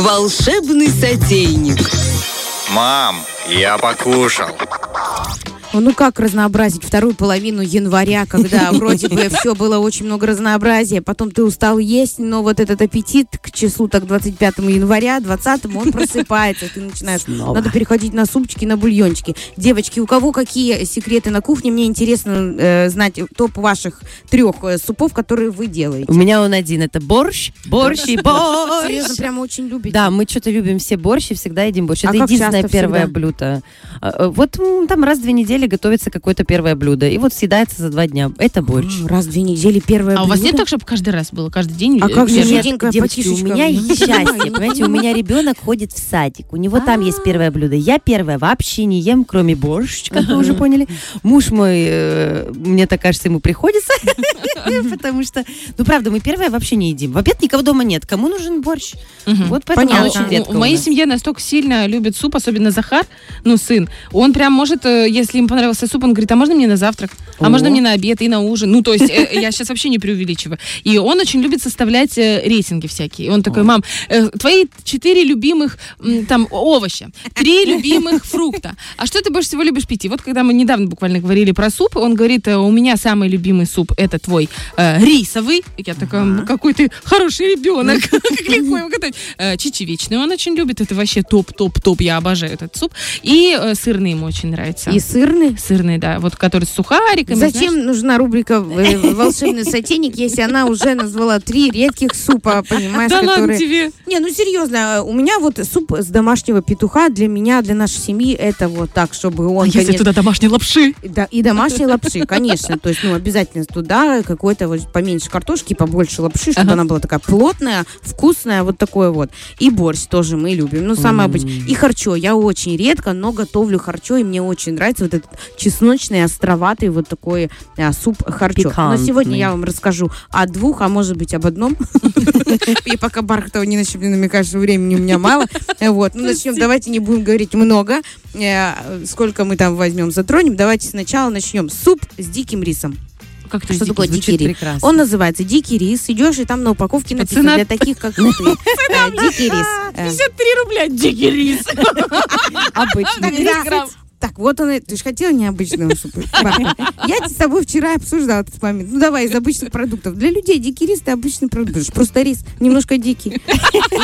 Волшебный сотейник. Мам, я покушал. Ну как разнообразить вторую половину января, когда вроде бы все было очень много разнообразия, потом ты устал есть, но вот этот аппетит к числу так 25 января, 20 он просыпается, ты начинаешь, Снова. надо переходить на супчики, на бульончики. Девочки, у кого какие секреты на кухне, мне интересно э, знать топ ваших трех э, супов, которые вы делаете. У меня он один, это борщ, борщ и борщ. Серьезно, прямо очень любите. Да, мы что-то любим все борщ и всегда едим борщ. А Это единственное первое всегда? блюдо. А, э, Вот там раз в две недели готовится какое-то первое блюдо. И вот съедается за два дня. Это борщ. Раз в две недели первое А у вас нет блюдо? так, чтобы каждый раз было, каждый день? А как же девочки, у меня есть счастье, понимаете, у меня ребенок ходит в садик, у него там есть первое блюдо. Я первое вообще не ем, кроме борщ, как вы уже поняли. Муж мой, э, мне так кажется, ему приходится, потому что, ну правда, мы первое вообще не едим. В обед никого дома нет, кому нужен борщ? Вот поэтому очень У- редко В моей семье настолько сильно любит суп, особенно Захар, ну, сын. Он прям может, э, если им понравился суп, он говорит, а можно мне на завтрак? А можно мне на обед и на ужин? Ну, то есть, э, я сейчас вообще не преувеличиваю. И он очень любит составлять э, рейтинги всякие. Он такой, мам, твои четыре любимых там овоща, три любимых фрукта. А что ты больше всего любишь пить? И вот когда мы недавно буквально говорили про суп, он говорит, у меня самый любимый суп это твой э, рисовый. Я такая, «М, какой ты хороший ребенок. Как легко его готовить. Э, Чечевичный он очень любит. Это вообще топ-топ-топ. Я обожаю этот суп. И э, сырный ему очень нравится. И сырный. Сырный, да. Вот который с сухариками. Зачем нужна рубрика э, «Волшебный сотейник», если она уже назвала три редких супа, понимаешь, Да ладно которые... тебе. Не, ну серьезно, у меня вот суп с домашнего петуха для меня, для нашей семьи, это вот так, чтобы он, А если конечно, туда домашней лапши? да, и домашние лапши, конечно. То есть, ну, обязательно туда какой-то вот поменьше картошки, побольше лапши, чтобы Ага. она была такая плотная, вкусная, вот такое вот. И борщ тоже мы любим. Ну, самое обычное. И харчо. Я очень редко, но готовлю харчо, и мне очень нравится вот этот чесночный, островатый вот такой а, суп харчо. Но Пикантный. сегодня я вам расскажу о двух, а может быть об одном. И пока Бархатова не начнет мне намекать, что времени у меня мало. Вот, ну начнем, давайте не будем говорить много. Э, Сколько мы там возьмем, затронем. Давайте сначала начнем. Суп с диким рисом. Как то Что такое дикий рис? прекрасно. Он называется дикий рис. Идешь, и там на упаковке написано Цена- для таких, как ты. Э, Дикий рис. Э, 53 рубля дикий рис. Обычный. Так, вот он, и- ты же хотела необычного супа. Я с тобой вчера обсуждала этот момент. Ну давай, из обычных продуктов. Для людей дикий рис это обычный продукт. Просто рис, немножко дикий.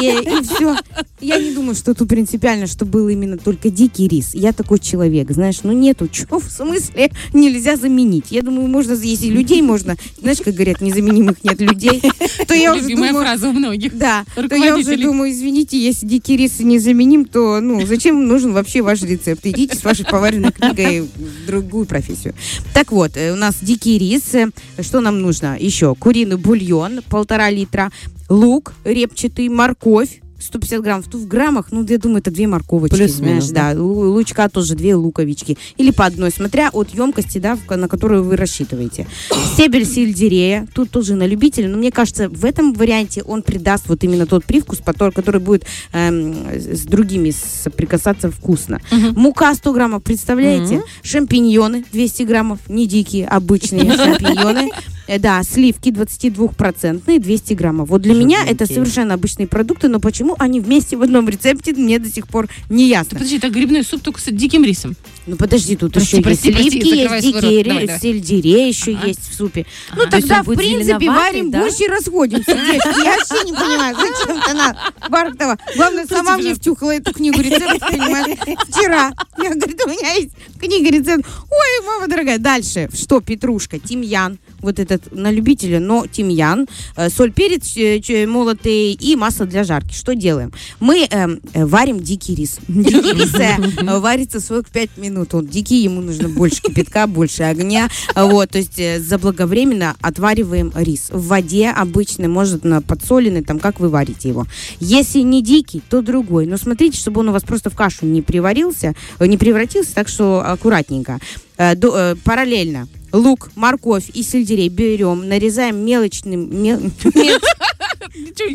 И, все. Я не думаю, что тут принципиально, что был именно только дикий рис. Я такой человек, знаешь, ну нету, что в смысле нельзя заменить. Я думаю, можно, если людей можно, знаешь, как говорят, незаменимых нет людей, то я уже Любимая думаю, фраза у многих. да, то я уже думаю, извините, если дикий рис незаменим, то, ну, зачем нужен вообще ваш рецепт? Идите с вашей поваренной книгой в другую профессию. Так вот, э, у нас дикий рис. Что нам нужно? Еще куриный бульон, полтора литра, лук репчатый, морковь, 150 граммов. Тут в граммах, ну, я думаю, это две морковочки, Плюс-минус, знаешь, да. Лу- Лучка тоже две луковички. Или по одной, смотря от емкости, да, в на которую вы рассчитываете. Стебель сельдерея, тут тоже на любителя, но мне кажется, в этом варианте он придаст вот именно тот привкус, который будет эм, с другими соприкасаться вкусно. Мука 100 граммов, представляете? Шампиньоны 200 граммов, не дикие, обычные шампиньоны. Э, Да, сливки 22-процентные, 200 граммов. Вот для меня это Жирненькие. совершенно обычные продукты, но почему они вместе в одном рецепте, мне до сих пор не ясно. Подожди, это грибной суп только с диким рисом. Ну подожди, тут Прости, еще прости, есть прости, сливки, есть дикие, Давай, ре- давай. сельдерей еще Ага. есть в супе. Ага. Ну тогда, в принципе, варим да? борщ и расходимся. девочки. Я вообще не понимаю, зачем это надо. Бархтова, главное, сама мне втюхала эту книгу рецептов, понимаешь, вчера. Я говорю, у меня есть книга рецептов. Ой, мама дорогая. Дальше, что, петрушка, тимьян, вот этот на любителя, но тимьян, э, соль, перец э, молотый и масло для жарки. Что делаем? Мы эм, э, варим дикий рис. Дикий рис э, варится 45 минут. Он дикий, ему нужно больше кипятка, больше огня. Вот, то есть э, заблаговременно отвариваем рис. В воде обычно, может, на подсоленный, там, как вы варите его. Если не дикий, то другой. Но смотрите, чтобы он у вас просто в кашу не приварился, э, не превратился, так что аккуратненько. Э, э, параллельно лук, морковь и сельдерей берем, нарезаем мелочным... мел- мел-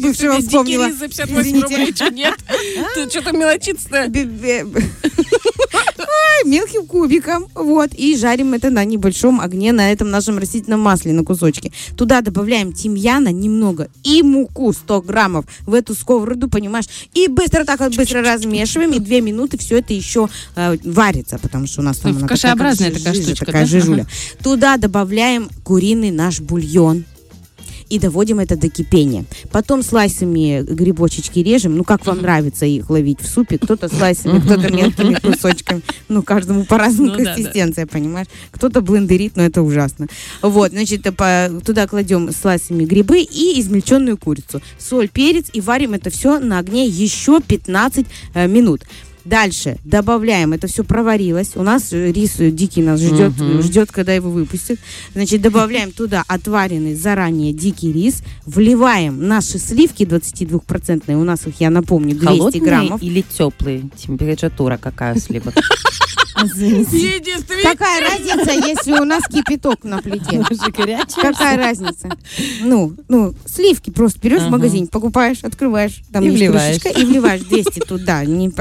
Бывшего вспомнила. За 58 Извините. рублей, что нет? Ты что-то мелочиться нарезаем мелким кубиком, вот, и жарим это на небольшом огне на этом нашем растительном масле на кусочки. Туда добавляем тимьяна немного и муку 100 граммов в эту сковороду, понимаешь, и быстро так вот быстро размешиваем, и две минуты все это еще э, варится, потому что у нас там Ну, она такая, кашеобразная как такая жижа, такая да? жижуля. Туда добавляем куриный наш бульон и доводим это до кипения. Потом слайсами грибочечки режем, ну как вам нравится их ловить в супе, кто-то слайсами, кто-то мелкими кусочками, ну каждому по-разному Ну да, да. консистенция, понимаешь? Кто-то блендерит, но это ужасно. Вот, значит, э, туда кладем слайсами грибы и измельченную курицу, соль, перец и варим это все на огне еще 15 э, минут. Дальше добавляем, это все проварилось. У нас э, рис э, дикий нас ждет, Мгм. ждет, когда его выпустят. Значит, добавляем туда отваренный заранее дикий рис, вливаем наши сливки 22%, у нас их, я напомню, 200 Холодные граммов. или теплые? Температура какая сливок? Какая разница, если у нас кипяток на плите? Какая разница? Ну, ну, сливки просто берешь в Ага. магазин, покупаешь, открываешь, там И есть вливаешь. и вливаешь 200 туда. Не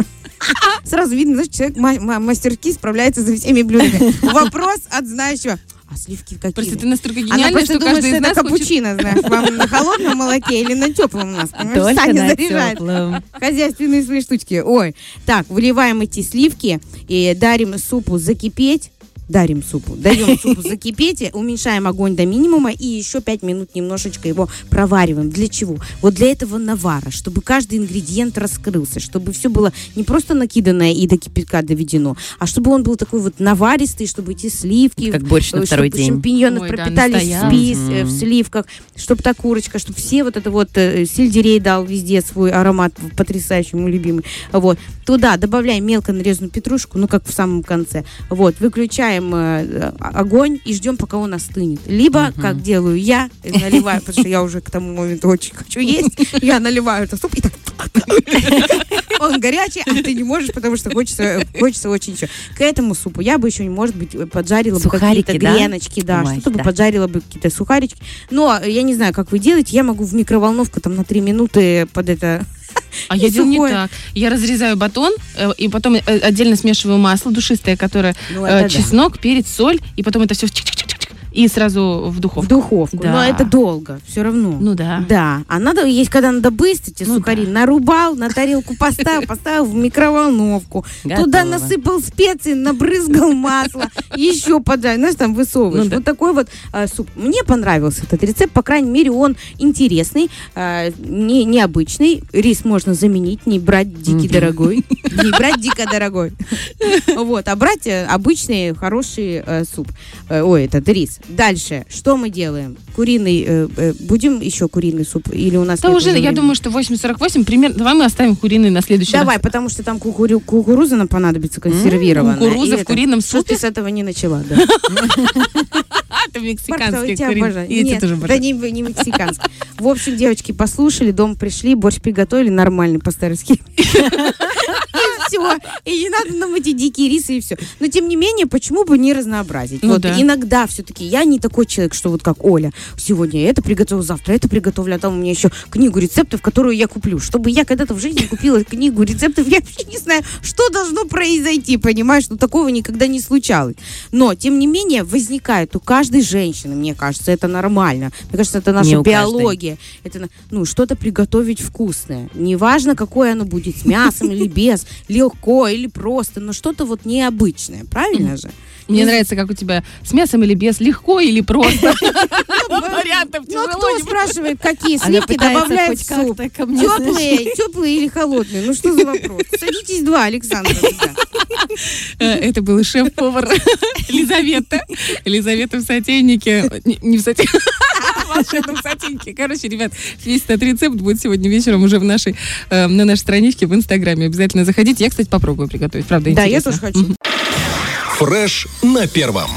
Сразу видно, знаешь, человек ма- ма- мастерски справляется за всеми блюдами. Вопрос от знающего. А сливки какие? Просто ты настолько Она гениальная, просто что думает, что это нас хочет... капучино, знаешь, вам на холодном молоке или на теплом у нас. Только Саня на заряжает теплом. хозяйственные свои штучки. Ой, так, выливаем эти сливки и дарим супу закипеть. Дарим супу. Даем супу закипеть, уменьшаем огонь до минимума и еще 5 минут немножечко его провариваем. Для чего? Вот для этого навара, чтобы каждый ингредиент раскрылся, чтобы все было не просто накиданное и до кипятка доведено, а чтобы он был такой вот наваристый, чтобы эти сливки, Как борщ на э, второй чтобы день. шампиньоны Ой, да, пропитались в настоящий. спис, э, в сливках, чтобы та курочка, чтобы все вот это вот э, сельдерей дал везде свой аромат потрясающий, мой любимый. Вот. Туда добавляем мелко нарезанную петрушку, ну как в самом конце. Вот. Выключаем э, огонь и ждем, пока он остынет. Либо, как делаю я, э, наливаю, потому что я уже к тому моменту очень хочу есть, я наливаю этот суп и так он горячий, а ты не можешь, потому что хочется, хочется очень еще. К этому супу я бы еще, может быть, поджарила бы какие-то греночки, да, что-то бы поджарила бы какие-то сухарички. Но я не знаю, как вы делаете, я могу в микроволновку там на 3 минуты под это... А я И делаю не так. Я разрезаю батон, э, и потом э, отдельно смешиваю масло душистое, которое Ну, э, чеснок, перец, соль, и потом это все и сразу в В духовку. духовку. Да. Но это долго, все равно. Ну да. Да, а надо есть, когда надо быстро эти Ну сухари нарубал, на тарелку поставил, поставил в микроволновку, туда насыпал специи, набрызгал масло, еще поджарил, знаешь, там высовываешь. Ну да. Вот такой вот а, суп. Мне понравился этот рецепт, по крайней мере, он интересный, а, не, необычный. Рис можно заменить, не брать дикий дорогой, не брать дико дорогой. Вот, а брать э, обычный хороший э, суп. Э, Ой, этот рис. Дальше, что мы делаем? Куриный, э, э, будем еще куриный суп? Или у нас Да уже, я думаю, что 8.48 примерно. Давай мы оставим куриный на следующий Давай, раз. потому что там кукурю- кукуруза нам понадобится консервированная. кукуруза И в курином супе? ты с этого не начала, да? Это мексиканский куриный. Нет, не, не мексиканский. В общем, девочки послушали, дом пришли, борщ приготовили нормальный по-старски. И все. И не надо нам эти дикие рисы и все. Но тем не менее, почему бы не разнообразить? Ну вот да. иногда все-таки я не такой человек, что вот как Оля. Сегодня я это приготовила, завтра это приготовлю, а там у меня еще книгу рецептов, которую я куплю. Чтобы я когда-то в жизни купила книгу рецептов, я вообще не знаю, что должно произойти, понимаешь? Ну, такого никогда не случалось. Но, тем не менее, возникает у каждой женщины, мне кажется, это нормально. Мне кажется, это наша Не у каждой. биология. Это, ну, что-то приготовить вкусное. Неважно, какое оно будет, с мясом или без, легко или просто, но что-то вот необычное. Правильно же? Мне Не- нравится, как у тебя с мясом или без, легко или просто. Вариантов Ну, а тяжело. кто не- спрашивает, какие сливки добавляют в суп? Теплые, теплые или холодные? Ну что за вопрос? Садитесь два, Александр. Э, Это был шеф-повар Елизавета. Елизавета в сотейнике. Не не в сотейнике. В волшебном сотейнике. Короче, ребят, весь этот рецепт будет сегодня вечером уже в нашей, э, на нашей страничке в Инстаграме. Обязательно заходите. Я, кстати, попробую приготовить. Правда, Да, я интересно. тоже хочу. Фреш на первом.